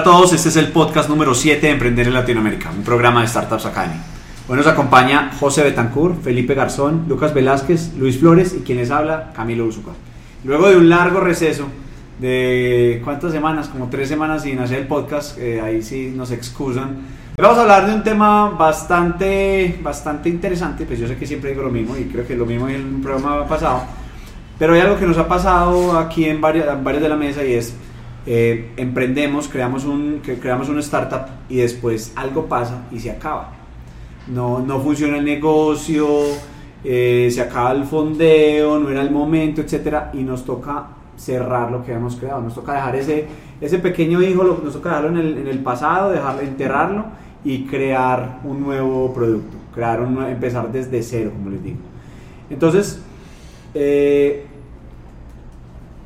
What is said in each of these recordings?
A todos, este es el podcast número 7 de Emprender en Latinoamérica, un programa de Startups Academy. Hoy nos acompaña José Betancourt, Felipe Garzón, Lucas Velázquez, Luis Flores y quien les habla, Camilo Uzuca. Luego de un largo receso de cuántas semanas, como tres semanas sin hacer el podcast, eh, ahí sí nos excusan. Vamos a hablar de un tema bastante, bastante interesante, pues yo sé que siempre digo lo mismo y creo que lo mismo en el programa pasado, pero hay algo que nos ha pasado aquí en varios, en varios de la mesa y es eh, emprendemos, creamos un, creamos una startup y después algo pasa y se acaba. No, no funciona el negocio, eh, se acaba el fondeo, no era el momento, etcétera, y nos toca cerrar lo que habíamos creado. Nos toca dejar ese, ese pequeño hijo, nos toca dejarlo en el, en el pasado, dejarlo, enterrarlo y crear un nuevo producto, crear un, empezar desde cero, como les digo. Entonces, eh,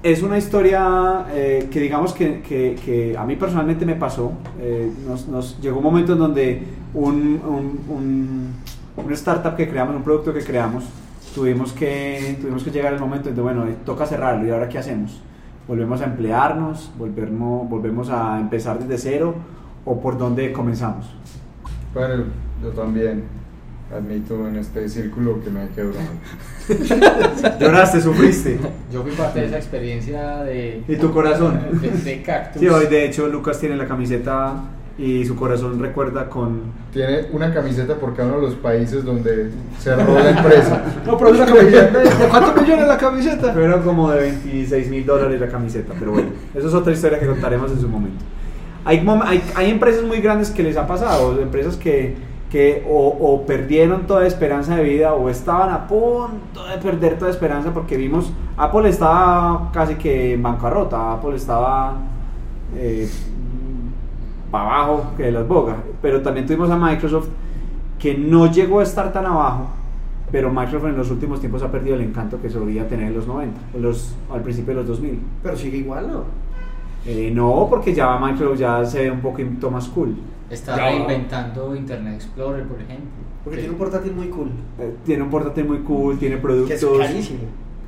es una historia eh, que digamos que, que- a mí personalmente me pasó. Eh, nos, llegó un momento en donde un, un, startup que creamos, un producto que creamos, tuvimos que, tuvimos que llegar al momento en donde, bueno, eh, toca cerrarlo y ahora qué hacemos? ¿Volvemos a emplearnos? ¿Volvemos, ¿Volvemos a empezar desde cero? ¿O por dónde comenzamos? Bueno, yo también admito en este círculo que me quedo. Lloraste, sufriste. Yo fui parte de esa experiencia de. ¿Y tu corazón? De, de cactus. Sí, hoy de hecho Lucas tiene la camiseta y su corazón recuerda con Tiene una camiseta por cada uno de los países donde cerró la empresa. No, pero es una camiseta. ¿De cuántos millones la camiseta? Fueron como de 26 mil dólares la camiseta, pero bueno, eso es otra historia que contaremos en su momento. Hay, hay, hay empresas muy grandes que les ha pasado, empresas que, que o, o perdieron toda esperanza de vida o estaban a punto de perder toda esperanza porque vimos, Apple estaba casi que en bancarrota, Apple estaba eh, para abajo que de las bogas, pero también tuvimos a Microsoft que no llegó a estar tan abajo, pero Microsoft en los últimos tiempos ha perdido el encanto que solía tener en los 90, en los, al principio de los 2000. Pero sigue igual, ¿no? Eh, no, porque ya Microsoft ya se ve un poquito más cool. Está Ya. reinventando Internet Explorer, por ejemplo. Porque Sí. tiene un portátil muy cool. Eh, tiene un portátil muy cool, tiene Que productos, es carísimo.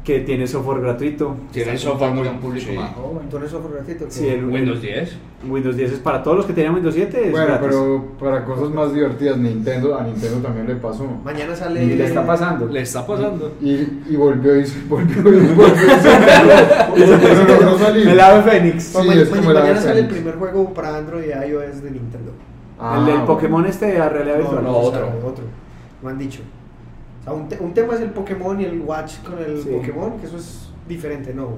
Que tiene software gratuito. Tiene software muy público sí. más joven. Entonces software gratuito. Sí, el- Windows 10. Windows 10 es para todos los que tenían Windows 7. Es Bueno, gratis. pero para cosas más divertidas, Nintendo, a Nintendo también le pasó. Mañana sale. Y le está pasando. Le está pasando. Y, y volvió y se- volvió y volvió. no, no salí. El ave Fénix. Sí, es mañana sale el primer juego para Android y iOS de Nintendo. Ah, el del bueno. Pokémon este a realidad virtual. no, o sea, otro. otro. No han dicho. Sea, un, te- un tema es el Pokémon y el Watch con el Sí. Pokémon, que eso es diferente, no.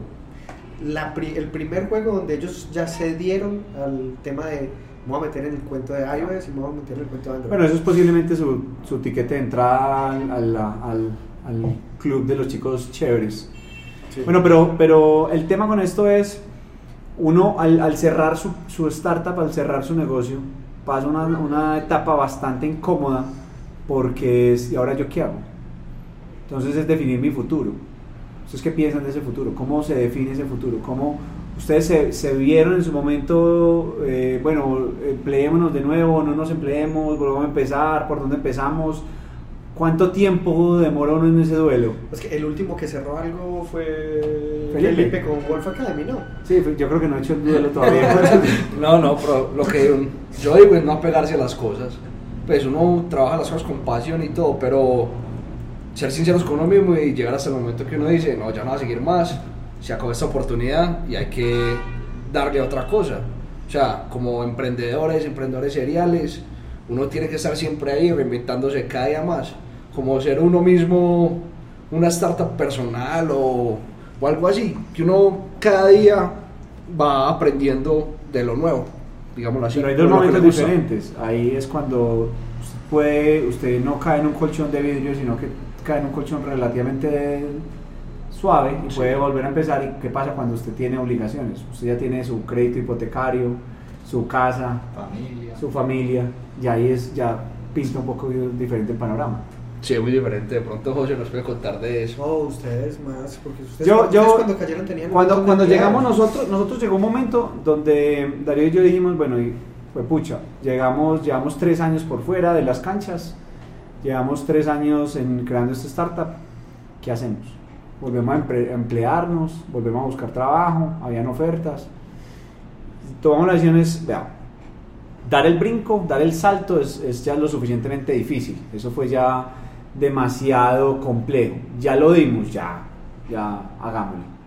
La pri- el primer juego donde ellos ya se dieron al tema de me voy a meter en el cuento de iOS y me voy a meter en el cuento de Android. Bueno, eso es posiblemente su, su tiquete de entrada al, al- al- al club de los chicos chéveres. Sí. Bueno, pero, pero el tema con esto es, uno al, al cerrar su, su startup, al cerrar su negocio, pasa una, una etapa bastante incómoda porque es, ¿y ahora yo qué hago? Entonces es definir mi futuro. ¿Ustedes qué piensan de ese futuro? ¿Cómo se define ese futuro? ¿Cómo ustedes se, se vieron en su momento, eh, bueno, empleémonos de nuevo, no nos empleemos, volvamos a empezar, por dónde empezamos? ¿Cuánto tiempo demoró uno en ese duelo? Es que el último que cerró algo fue Felipe. Felipe con Wolf Academy, ¿no? Sí, yo creo que no he hecho el duelo todavía. No, no, pero lo que yo digo es no apegarse a las cosas. Pues uno trabaja las cosas con pasión y todo, pero ser sinceros con uno mismo y llegar hasta el momento que uno dice, no, ya no va a seguir más, se acabó esta oportunidad y hay que darle otra cosa. O sea, como emprendedores, emprendedores seriales, uno tiene que estar siempre ahí reinventándose cada día más. Como ser uno mismo una startup personal o, o algo así, que uno cada día va aprendiendo de lo nuevo, digámoslo así. Pero hay dos momentos diferentes. Ahí es cuando puede, usted no cae en un colchón de vidrio, sino que cae en un colchón relativamente suave y puede volver a empezar. ¿Y qué pasa cuando usted tiene obligaciones? Usted ya tiene su crédito hipotecario, su casa, Familia. su familia, y ahí es ya pinta un poco diferente el panorama. Sí, es muy diferente. De pronto José nos puede contar de eso. No, ustedes más, porque ustedes, Yo, yo, cuando cayeron tenían cuando, cuando llegamos nosotros, nosotros llegó un momento donde Darío y yo dijimos, bueno, y fue pucha, llegamos, llevamos tres años por fuera de las canchas, llevamos tres años en creando esta startup, ¿qué hacemos? Volvemos a emplearnos, volvemos a buscar trabajo, habían ofertas, tomamos las decisiones, vea, dar el brinco, dar el salto es, ya lo suficientemente difícil. Eso fue ya demasiado complejo. Ya lo dimos, ya, ya hagámoslo.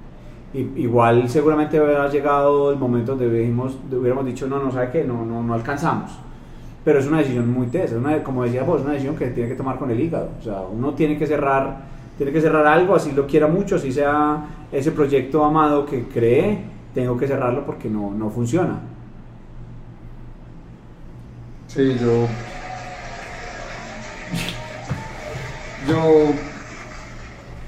Igual seguramente habrá llegado el momento donde hubiéramos, hubiéramos dicho, no, no, ¿sabe qué? No, no, no alcanzamos. Pero es una decisión muy tesa, es una, como decía vos, es una decisión que tiene que tomar con el hígado. O sea, uno tiene que cerrar, tiene que cerrar algo, así lo quiera mucho, así sea ese proyecto amado que cree, tengo que cerrarlo porque no, no funciona. Sí, yo. Yo.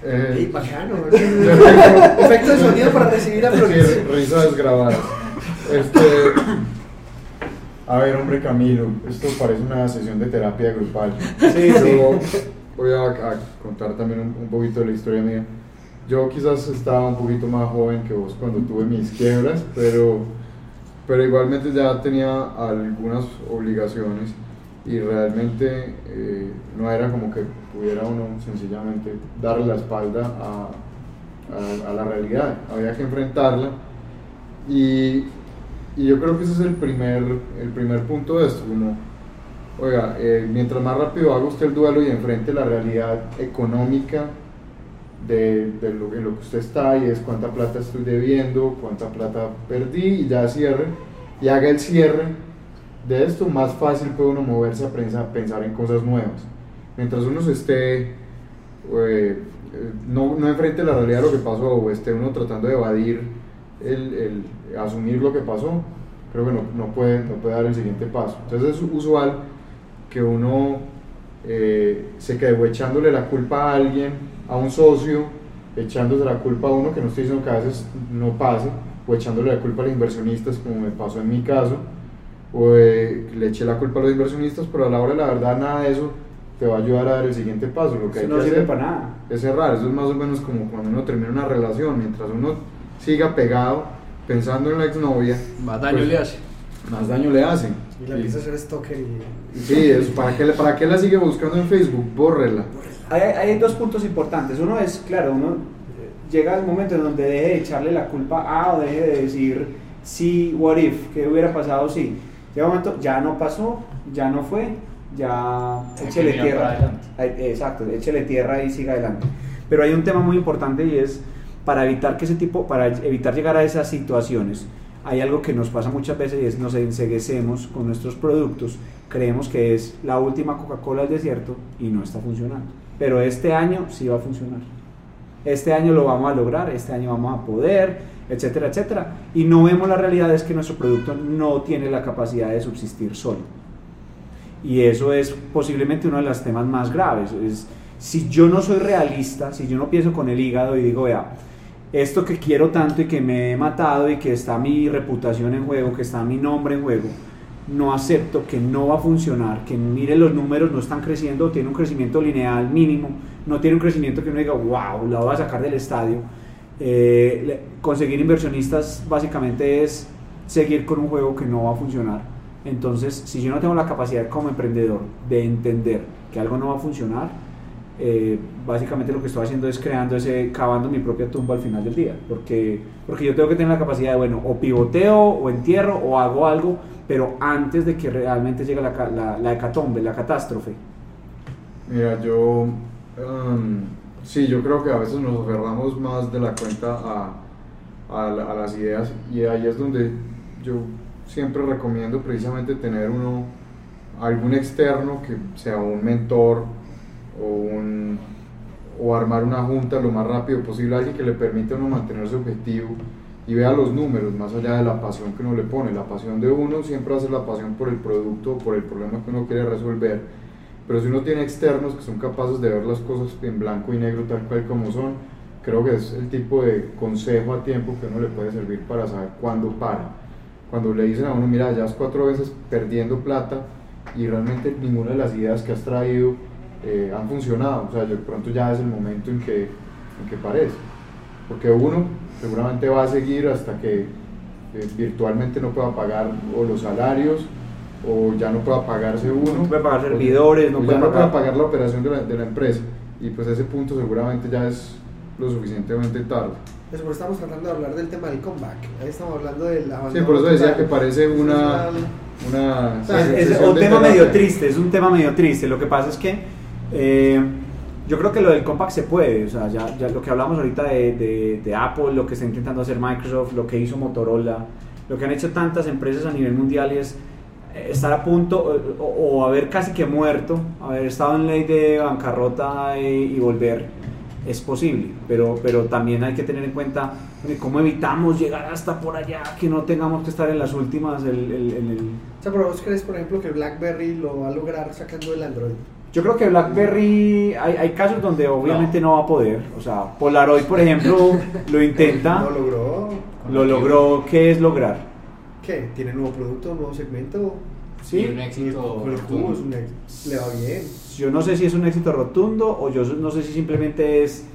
eh, Ey, bacano. yo tengo- Efecto de sonido para recibir a Sí, Flores. risas grabadas. Este. A ver, hombre Camilo, esto parece una sesión de terapia grupal. Sí, Yo voy a, a contar también un, un poquito de la historia mía. Yo quizás estaba un poquito más joven que vos cuando tuve mis quiebras, pero, pero igualmente ya tenía algunas obligaciones y realmente eh, no era como que pudiera uno sencillamente darle la espalda a, a- a la realidad, había que enfrentarla y, y yo creo que ese es el primer, el primer punto de esto, uno, oiga, eh, mientras más rápido haga usted el duelo y enfrente la realidad económica de, de lo, en lo que usted está y es cuánta plata estoy debiendo, cuánta plata perdí y ya cierre y haga el cierre de esto, más fácil puede uno moverse a pensar, pensar en cosas nuevas. Mientras uno se esté, eh, eh, no, no enfrente la realidad de lo que pasó o esté uno tratando de evadir el, el asumir lo que pasó, creo que no, no puede, no puede dar el siguiente paso. Entonces es usual que uno eh, se quede o echándole la culpa a alguien, a un socio, echándose la culpa a uno, que no estoy diciendo que a veces no pase, o echándole la culpa a los inversionistas, como me pasó en mi caso, o eh, le eché la culpa a los inversionistas, pero a la hora de la verdad nada de eso te va a ayudar a dar el siguiente paso. Lo que hay Eso no que sirve hacer para nada. es cerrar, eso es más o menos como cuando uno termina una relación, mientras uno siga pegado pensando en la exnovia, Más daño pues, le hace. más daño le hacen. Y la empieza a hacer stalker y. Sí, es, ¿para, qué, ¿para qué la sigue buscando en Facebook? Bórrela. Hay, hay dos puntos importantes. Uno es, claro, uno eh, llega el momento en donde deje de echarle la culpa a o deje de decir sí, what if, qué hubiera pasado si. Llega un momento, ya no pasó, ya no fue, ya que échele tierra. Exacto, échele tierra y siga adelante. Pero hay un tema muy importante y es para evitar que ese tipo, para evitar llegar a esas situaciones. Hay algo que nos pasa muchas veces y es nos enseguecemos con nuestros productos, creemos que es la última Coca-Cola del desierto y no está funcionando. Pero este año sí va a funcionar. Este año lo vamos a lograr, este año vamos a poder, etcétera, etcétera. Y no vemos la realidad es que nuestro producto no tiene la capacidad de subsistir solo. Y eso es posiblemente uno de los temas más graves. Es, si yo no soy realista, si yo no pienso con el hígado y digo, vea, esto que quiero tanto y que me he matado y que está mi reputación en juego, que está mi nombre en juego, no acepto que no va a funcionar, que mire los números no están creciendo, tiene un crecimiento lineal mínimo, no tiene un crecimiento que uno diga, wow, la voy a sacar del estadio. Eh, conseguir inversionistas básicamente es seguir con un juego que no va a funcionar. Entonces, si yo no tengo la capacidad como emprendedor de entender que algo no va a funcionar, eh, básicamente lo que estoy haciendo es creando ese, cavando mi propia tumba al final del día. Porque, porque yo tengo que tener la capacidad de, bueno, o pivoteo, o entierro, o hago algo, pero antes de que realmente llegue la, la, la hecatombe, la catástrofe. Mira, yo. um, sí, yo creo que a veces nos aferramos más de la cuenta a, a las ideas y ahí es donde yo siempre recomiendo precisamente tener uno algún externo que sea un mentor o un o armar una junta lo más rápido posible alguien que le permita uno mantener su objetivo y vea los números más allá de la pasión que uno le pone. La pasión de uno siempre hace la pasión por el producto por el problema que uno quiere resolver pero si uno tiene externos que son capaces de ver las cosas en blanco y negro tal cual como son creo que es el tipo de consejo a tiempo que uno le puede servir para saber cuándo para. Cuando le dicen a uno, mira, ya has cuatro veces perdiendo plata y realmente ninguna de las ideas que has traído eh, han funcionado, o sea, de pronto ya es el momento en que, en que parece. Porque uno seguramente va a seguir hasta que eh, virtualmente no pueda pagar o los salarios o ya no pueda pagarse uno. No puede pagar o- servidores, no o puede ya no pagar- pueda pagar la operación de la, de la empresa. Y pues ese punto seguramente ya es lo suficientemente tarde. Después estamos tratando de hablar del tema del comeback. Ahí estamos hablando del. Sí, por eso decía que parece una, una O sea, es- es un tema terapia. medio triste, es un tema medio triste. Lo que pasa es que eh, yo creo que lo del compact se puede. O sea, ya, ya lo que hablamos ahorita de, de- de Apple, lo que está intentando hacer Microsoft, lo que hizo Motorola, lo que han hecho tantas empresas a nivel mundial es eh, estar a punto o, o haber casi que muerto, haber estado en ley de bancarrota y, y volver. Es posible, pero, pero también hay que tener en cuenta eh, cómo evitamos llegar hasta por allá, que no tengamos que estar en las últimas, el- el- el, O sea, pero vos crees, por ejemplo, que BlackBerry lo va a lograr sacando el Android. Yo creo que BlackBerry, hay, hay casos donde obviamente no. va a poder. O sea, Polaroid, por ejemplo, lo intenta, Lo logró. lo logró. ¿Qué es lograr? ¿Qué? ¿Tiene nuevo producto, nuevo segmento? Y un Sí, éxito. Rotundo. cubo es un ex- le va bien. yo no sé si es un éxito rotundo o yo no sé si simplemente es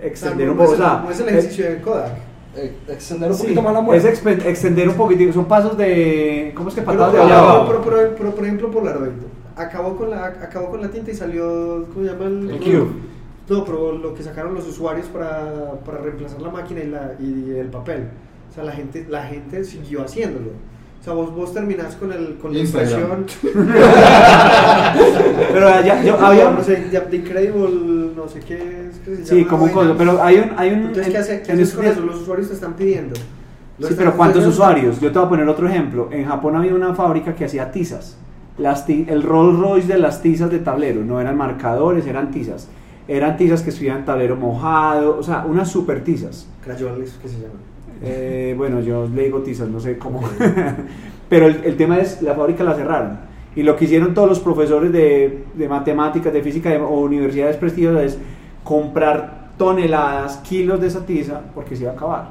extender un poco. no es, el- es eh, ejercicio de Kodak. Eh, extender un sí, poquito más la es muerte. expen- extender un poquitito, son pasos de. ¿Cómo es que Pero, patadas de pero, allá pero, abajo? pero, pero- pero, por ejemplo, Polaroid acabó con la acabó con la tinta y salió ¿cómo se llama el, Cube. No, pero lo que sacaron los usuarios para, para reemplazar la máquina y, la, y el papel. O sea, la gente la gente siguió haciéndolo. O sea, vos, vos terminás con el con la impresión. Pero ya, yo, había. no sé, ya- The Incredible, no sé qué es que se Sí, llama como un pero hay un. Hay un Entonces, ¿qué, hace, qué en haces con eso? Los usuarios te están pidiendo. Sí, están- pero ¿cuántos usuarios? Yo te voy a poner otro ejemplo. En Japón había una fábrica que hacía tizas. Las el Rolls Royce de las tizas de tablero. No eran marcadores, eran tizas. Eran tizas que escribían tablero mojado. O sea, unas super tizas. Crayoles, ¿qué se llaman? Eh, bueno, yo le digo tizas, no sé cómo. pero el, el tema es, la fábrica la cerraron. Y lo que hicieron todos los profesores de, de matemáticas, de física de- o universidades prestigiosas es comprar toneladas, kilos de esa tiza, porque se iba a acabar.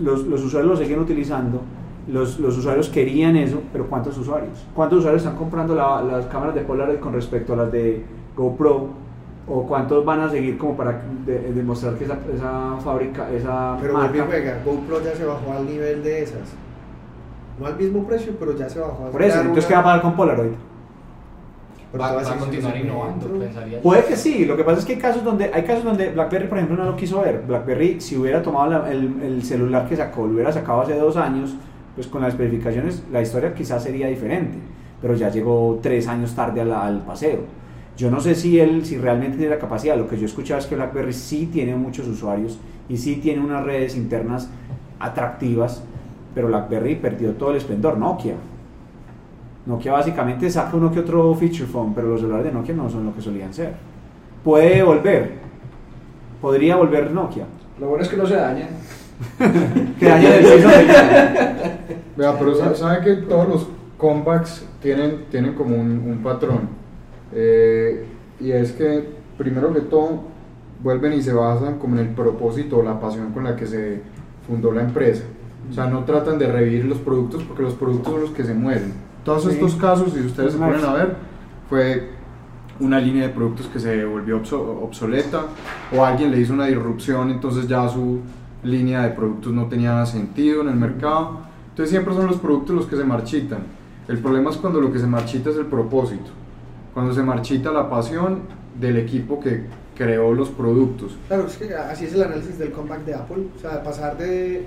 Los, los usuarios lo siguen utilizando, los, los usuarios querían eso, pero ¿cuántos usuarios? ¿Cuántos usuarios están comprando la- las cámaras de Polaroid con respecto a las de GoPro? ¿O cuántos van a seguir como para de- demostrar que esa, esa fábrica, esa Pero marca... juega, GoPro ya se bajó al nivel de esas. No al mismo precio, pero ya se bajó. a Por eso, entonces una- ¿qué va a pagar con Polaroid? pero Va, a continuar innovando, pensaría. yo. Puede que sí, lo que pasa es que hay casos donde, hay casos donde BlackBerry, por ejemplo, no lo quiso ver. BlackBerry, si hubiera tomado la- el, el celular que sacó, lo hubiera sacado hace dos años, pues con las especificaciones, la historia quizás sería diferente. Pero ya llegó tres años tarde a la- al paseo. Yo no sé si él, si realmente tiene la capacidad. Lo que yo he escuchado es que BlackBerry sí tiene muchos usuarios y sí tiene unas redes internas atractivas, pero BlackBerry perdió todo el esplendor. Nokia. Nokia básicamente saca uno que otro feature phone, pero los celulares de Nokia no son lo que solían ser. Puede volver. Podría volver Nokia. Lo bueno es que no se dañen. Que daña el Vea, pero sa- sabe que todos los compacts tienen, tienen como un, un patrón. Eh, y es que, primero que todo, vuelven y se basan como en el propósito o la pasión con la que se fundó la empresa. O sea, no tratan de revivir los productos porque los productos son los que se mueren. Todos Sí. estos casos, si ustedes se ponen a ver, fue una línea de productos que se volvió obso- obsoleta o alguien le hizo una disrupción, entonces ya su línea de productos no tenía sentido en el mercado. Entonces siempre son los productos los que se marchitan. El problema es cuando lo que se marchita es el propósito, cuando se marchita la pasión del equipo que creó los productos. Claro, es que así es el análisis del comeback de Apple. O sea, pasar de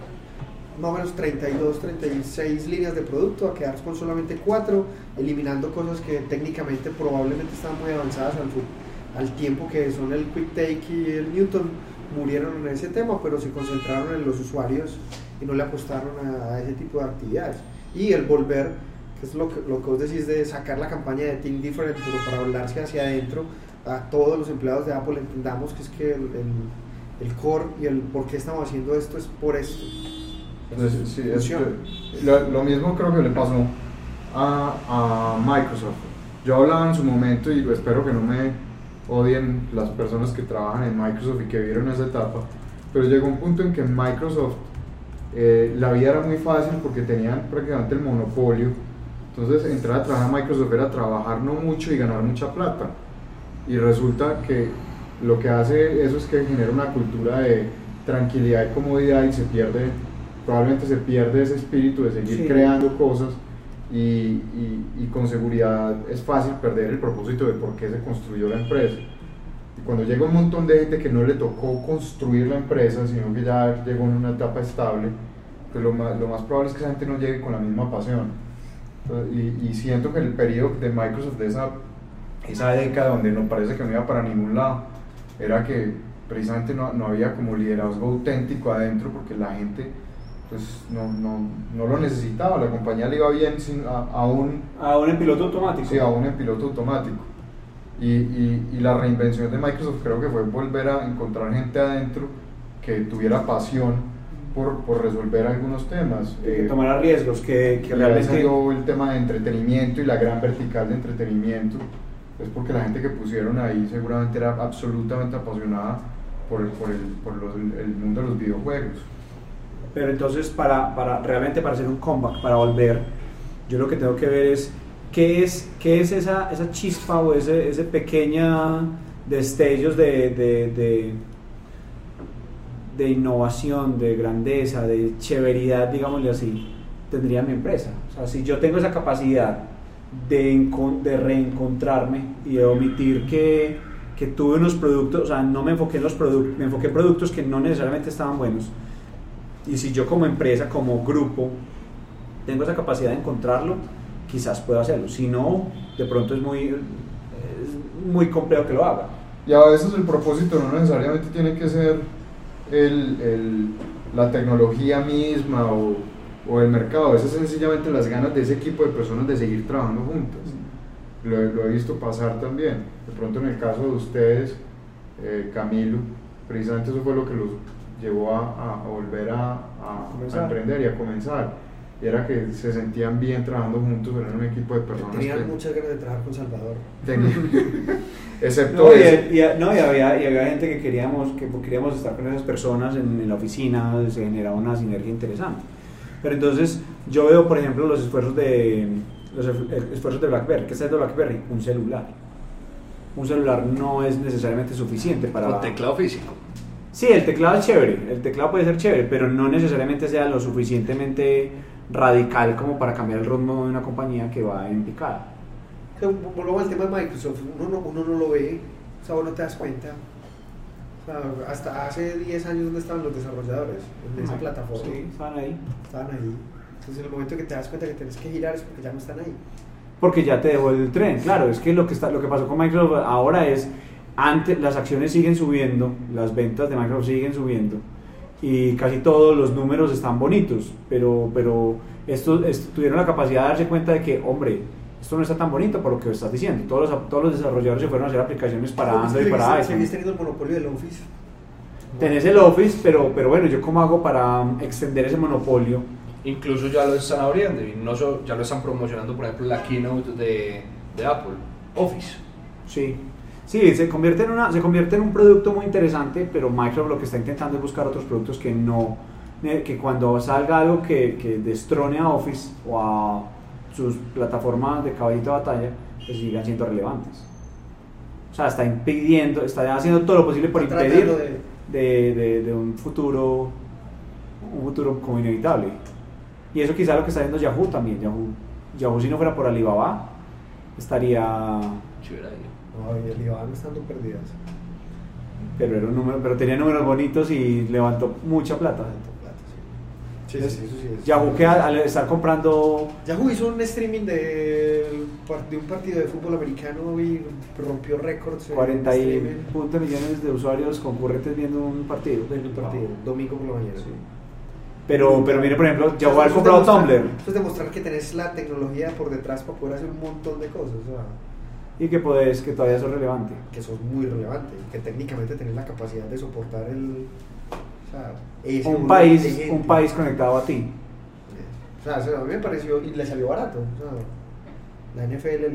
más o menos 32, 36 líneas de producto a quedar con solamente 4, eliminando cosas que técnicamente probablemente están muy avanzadas al, al tiempo que son el Quick Take y el Newton, murieron en ese tema, pero se concentraron en los usuarios y no le apostaron a, a ese tipo de actividades. Y el volver, que es lo que, lo que vos decís de sacar la campaña de Think Different, pero para volarse hacia adentro, a todos los empleados de Apple entendamos que es que el, el- el core y el por qué estamos haciendo esto es por esto. Entonces, sí, es- lo, lo mismo creo que le pasó a, a Microsoft. Yo hablaba en su momento y espero que no me odien las personas que trabajan en Microsoft y que vieron esa etapa, pero llegó un punto en que Microsoft eh, la vida era muy fácil porque tenían prácticamente el monopolio. Entonces entrar a trabajar en Microsoft era trabajar no mucho y ganar mucha plata. Y resulta que lo que hace eso es que genera una cultura de tranquilidad y comodidad y se pierde, probablemente se pierde ese espíritu de seguir Sí. creando cosas y, y- y con seguridad es fácil perder el propósito de por qué se construyó la empresa. Cuando llega un montón de gente que no le tocó construir la empresa, sino que ya llegó en una etapa estable, pues lo más, lo más probable es que esa gente no llegue con la misma pasión. Entonces, Y, y siento que el periodo de Microsoft de esa, esa década donde no parece que no iba para ningún lado, era que precisamente no, no había como liderazgo auténtico adentro porque la gente pues no, no, no lo necesitaba, la compañía le iba bien sin, a- aún Ahora en piloto automático. Sí, aún en piloto automático. Y, y, y la reinvención de Microsoft creo que fue volver a encontrar gente adentro que tuviera pasión por, por resolver algunos temas. que Eh, tomara riesgos, que, que realmente... el tema de entretenimiento y la gran vertical de entretenimiento. Es porque la gente que pusieron ahí seguramente era absolutamente apasionada por el, por el, por los- el mundo de los videojuegos. Pero entonces para, para realmente para hacer un comeback, para volver, yo lo que tengo que ver es qué es, qué es esa, esa chispa o ese, ese pequeña destellos de, de, de, innovación, de grandeza, de chéveridad, digámosle así, tendría mi empresa. O sea, si yo tengo esa capacidad de, de reencontrarme y de omitir que, que tuve unos productos, o sea, no me enfoqué en los productos, me enfoqué en productos que no necesariamente estaban buenos. Y si yo como empresa, como grupo, tengo esa capacidad de encontrarlo, quizás puedo hacerlo. Si no, de pronto es muy, es muy complejo que lo haga. Y a veces el propósito no necesariamente tiene que ser el, el- la tecnología misma o, o el mercado, a veces sencillamente las ganas de ese equipo de personas de seguir trabajando juntas. Lo, he- lo he visto pasar también. De pronto en el caso de ustedes, eh, Camilo, precisamente eso fue lo que los llevó a, a- volver a, a- a emprender y a comenzar. Y era que se sentían bien trabajando juntos, eran un equipo de personas Tenían que muchas ganas de trabajar con Salvador. tenían- excepto No, y, y- no, y había, y había gente que queríamos, que queríamos estar con esas personas en, en la oficina, se generaba una sinergia interesante. Pero entonces yo veo, por ejemplo, los esfuerzos de, los esf- esfuerzos de BlackBerry. ¿Qué es esto de BlackBerry? Un celular. Un celular no es necesariamente suficiente para... Con teclado físico. Sí, el teclado es chévere, el teclado puede ser chévere, pero no necesariamente sea lo suficientemente radical como para cambiar el ritmo de una compañía que va en picada. Volvamos al tema de Microsoft, uno no, uno no lo ve, o sea, vos no te das cuenta. O sea, hasta hace 10 años, ¿dónde estaban los desarrolladores? En esa plataforma. Sí, estaban ahí. Estaban ahí. Entonces, en el momento que te das cuenta que tienes que girar es porque ya no están ahí. Porque ya te dejó el tren, claro, es que lo que, está, lo que pasó con Microsoft ahora es, antes las acciones siguen subiendo, las ventas de Microsoft siguen subiendo y casi todos los números están bonitos, pero, pero estos, est- tuvieron la capacidad de darse cuenta de que, hombre, esto no está tan bonito por lo que estás diciendo. Todos los, todos los desarrolladores se fueron a hacer aplicaciones para Android y para Seguís iPhone. teniendo el monopolio del Office. Tenés el Office, pero, pero bueno, ¿yo cómo hago para um, extender ese monopolio? Incluso ya lo están abriendo y no so- ya lo están promocionando, por ejemplo, la keynote de, de Apple, Office. Sí. Sí, se convierte, en una, se convierte en un producto muy interesante, pero Microsoft lo que está intentando es buscar otros productos que no, eh, que cuando salga algo que, que destrone a Office o a sus plataformas de caballito de batalla, pues sigan siendo relevantes. O sea, está impidiendo, está haciendo todo lo posible por impedir de- de, de- de un futuro un futuro como inevitable. Y eso quizá lo que está haciendo Yahoo también. Yahoo, Yahoo si no fuera por Alibaba, estaría hubiera ido. No, y el Iván estando perdidas. pero, era un número, pero tenía números bonitos y levantó mucha plata. Tanto plata, sí. Sí, sí, sí, eso sí. Yahoo que al, al estar comprando Yahoo hizo un streaming de, de un partido de fútbol americano y rompió récords. en 40 y streaming punto millones de usuarios concurrentes viendo un partido. de un partido, domingo por la mañana. Sí. Pero, pero mire, por ejemplo, Yahoo Eso ha es comprado Tumblr Eso es demostrar que tenés la tecnología por detrás para poder hacer un montón de cosas. O sea, y que podés, que todavía es relevante. que eso es muy relevante. Que técnicamente tenés la capacidad de soportar el. O sea, ese Un país, un país conectado a ti. O sea, a mí me pareció. Y le salió barato. O sea, la NFL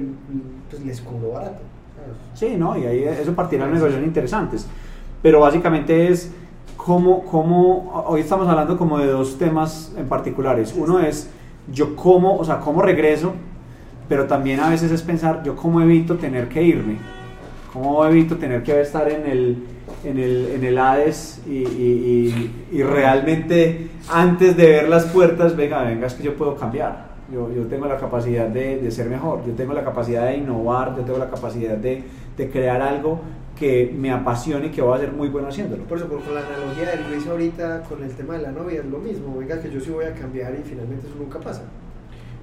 pues, les cobró barato. O sea, Sí, ¿no? Y ahí eso partirá de negociaciones interesantes. Pero básicamente es cómo, cómo, hoy estamos hablando como de dos temas en particulares. Uno es yo cómo, o sea, cómo regreso, pero también a veces es pensar yo cómo evito tener que irme, cómo evito tener que estar en el, en el, en el Hades y, y- y- y realmente antes de ver las puertas, venga, venga, es que yo puedo cambiar. Yo, yo tengo la capacidad de, de ser mejor, yo tengo la capacidad de innovar, yo tengo la capacidad de, de crear algo que me apasione y que voy a ser muy bueno haciéndolo. Por eso, por, con la analogía de Luis ahorita con el tema de la novia, es lo mismo. Venga, que yo sí voy a cambiar y finalmente eso nunca pasa.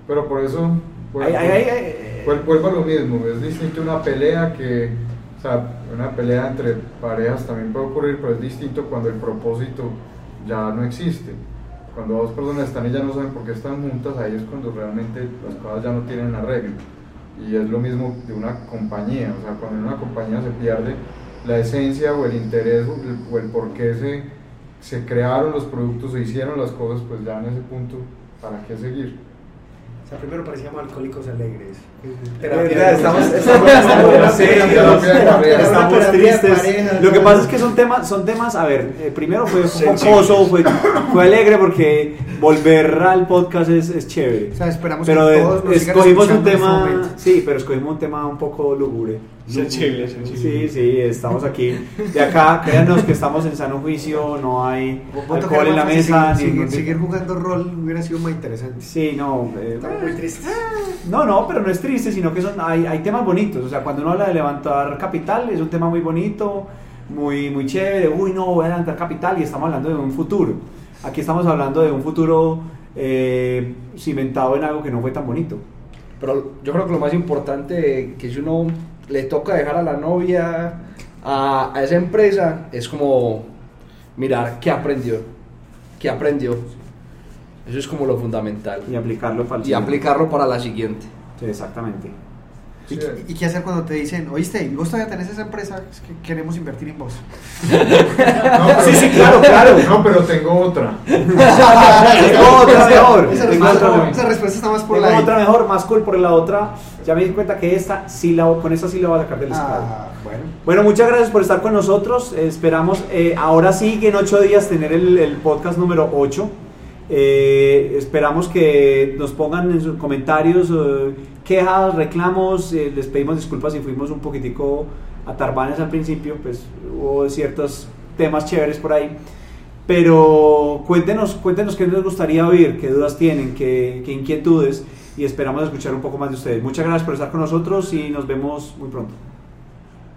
Pero por eso Vuelvo, Ay, ay, ay, ay. vuel- vuelvo a lo mismo, es distinto una pelea que, o sea, una pelea entre parejas también puede ocurrir, pero es distinto cuando el propósito ya no existe. Cuando dos personas están y ya no saben por qué están juntas, ahí es cuando realmente las cosas ya no tienen arreglo. Y es lo mismo de una compañía, o sea, cuando en una compañía se pierde la esencia o el interés o el, o el por qué se, se crearon los productos, se hicieron las cosas, pues ya en ese punto, ¿para qué seguir? Primero parecíamos alcohólicos alegres. Estamos- tristes. Lo que ¿no? pasa es que son temas, son temas, a ver, eh, primero fue jocoso, fue, fue alegre porque volver al podcast es, es chévere. O sea, esperamos pero que todos nos escogimos un este tema, momento. sí, pero escogimos un tema un poco lúgubre. Sensible, sensible. Sí, sí, estamos aquí. De acá, créanos que estamos en sano juicio, no hay alcohol en la mesa. Seguir, ningún seguir, jugando rol hubiera sido más interesante. Sí, no. eh, muy tristes. No, no, pero no es triste, sino que son, hay, hay temas bonitos. O sea, cuando uno habla de levantar capital, es un tema muy bonito, muy, muy chévere. Uy, no, voy a levantar capital y estamos hablando de un futuro. Aquí estamos hablando de un futuro eh, cimentado en algo que no fue tan bonito. Pero yo creo que lo más importante que si uno le toca dejar a la novia a, a esa empresa es como mirar qué aprendió, qué aprendió. Eso es como lo fundamental. Y aplicarlo para Y aplicarlo para la siguiente. Sí, exactamente. ¿Y, Sí. y qué hacer cuando te dicen, oíste, ¿y vos todavía tenés esa empresa? Es que queremos invertir en vos. No, pero- Sí, sí, claro, claro. No, pero tengo otra. Tengo otra mejor. Esa, Tengo respuesta, otra mejor. esa respuesta está más por Tengo la otra mejor, más cool por la otra. Ya me di cuenta que esta sí la, con esta sí la voy a sacar del. Ah, bueno. Bueno, muchas gracias por estar con nosotros. Esperamos eh, ahora sí que en ocho días tener el, el podcast número 8. Esperamos que nos pongan en sus comentarios eh, quejas, reclamos. eh, les pedimos disculpas si fuimos un poquitico atarbanes al principio, pues hubo ciertos temas chéveres por ahí. Pero cuéntenos, cuéntenos qué les gustaría oír, qué dudas tienen, qué, qué inquietudes y esperamos escuchar un poco más de ustedes. Muchas gracias por estar con nosotros y nos vemos muy pronto.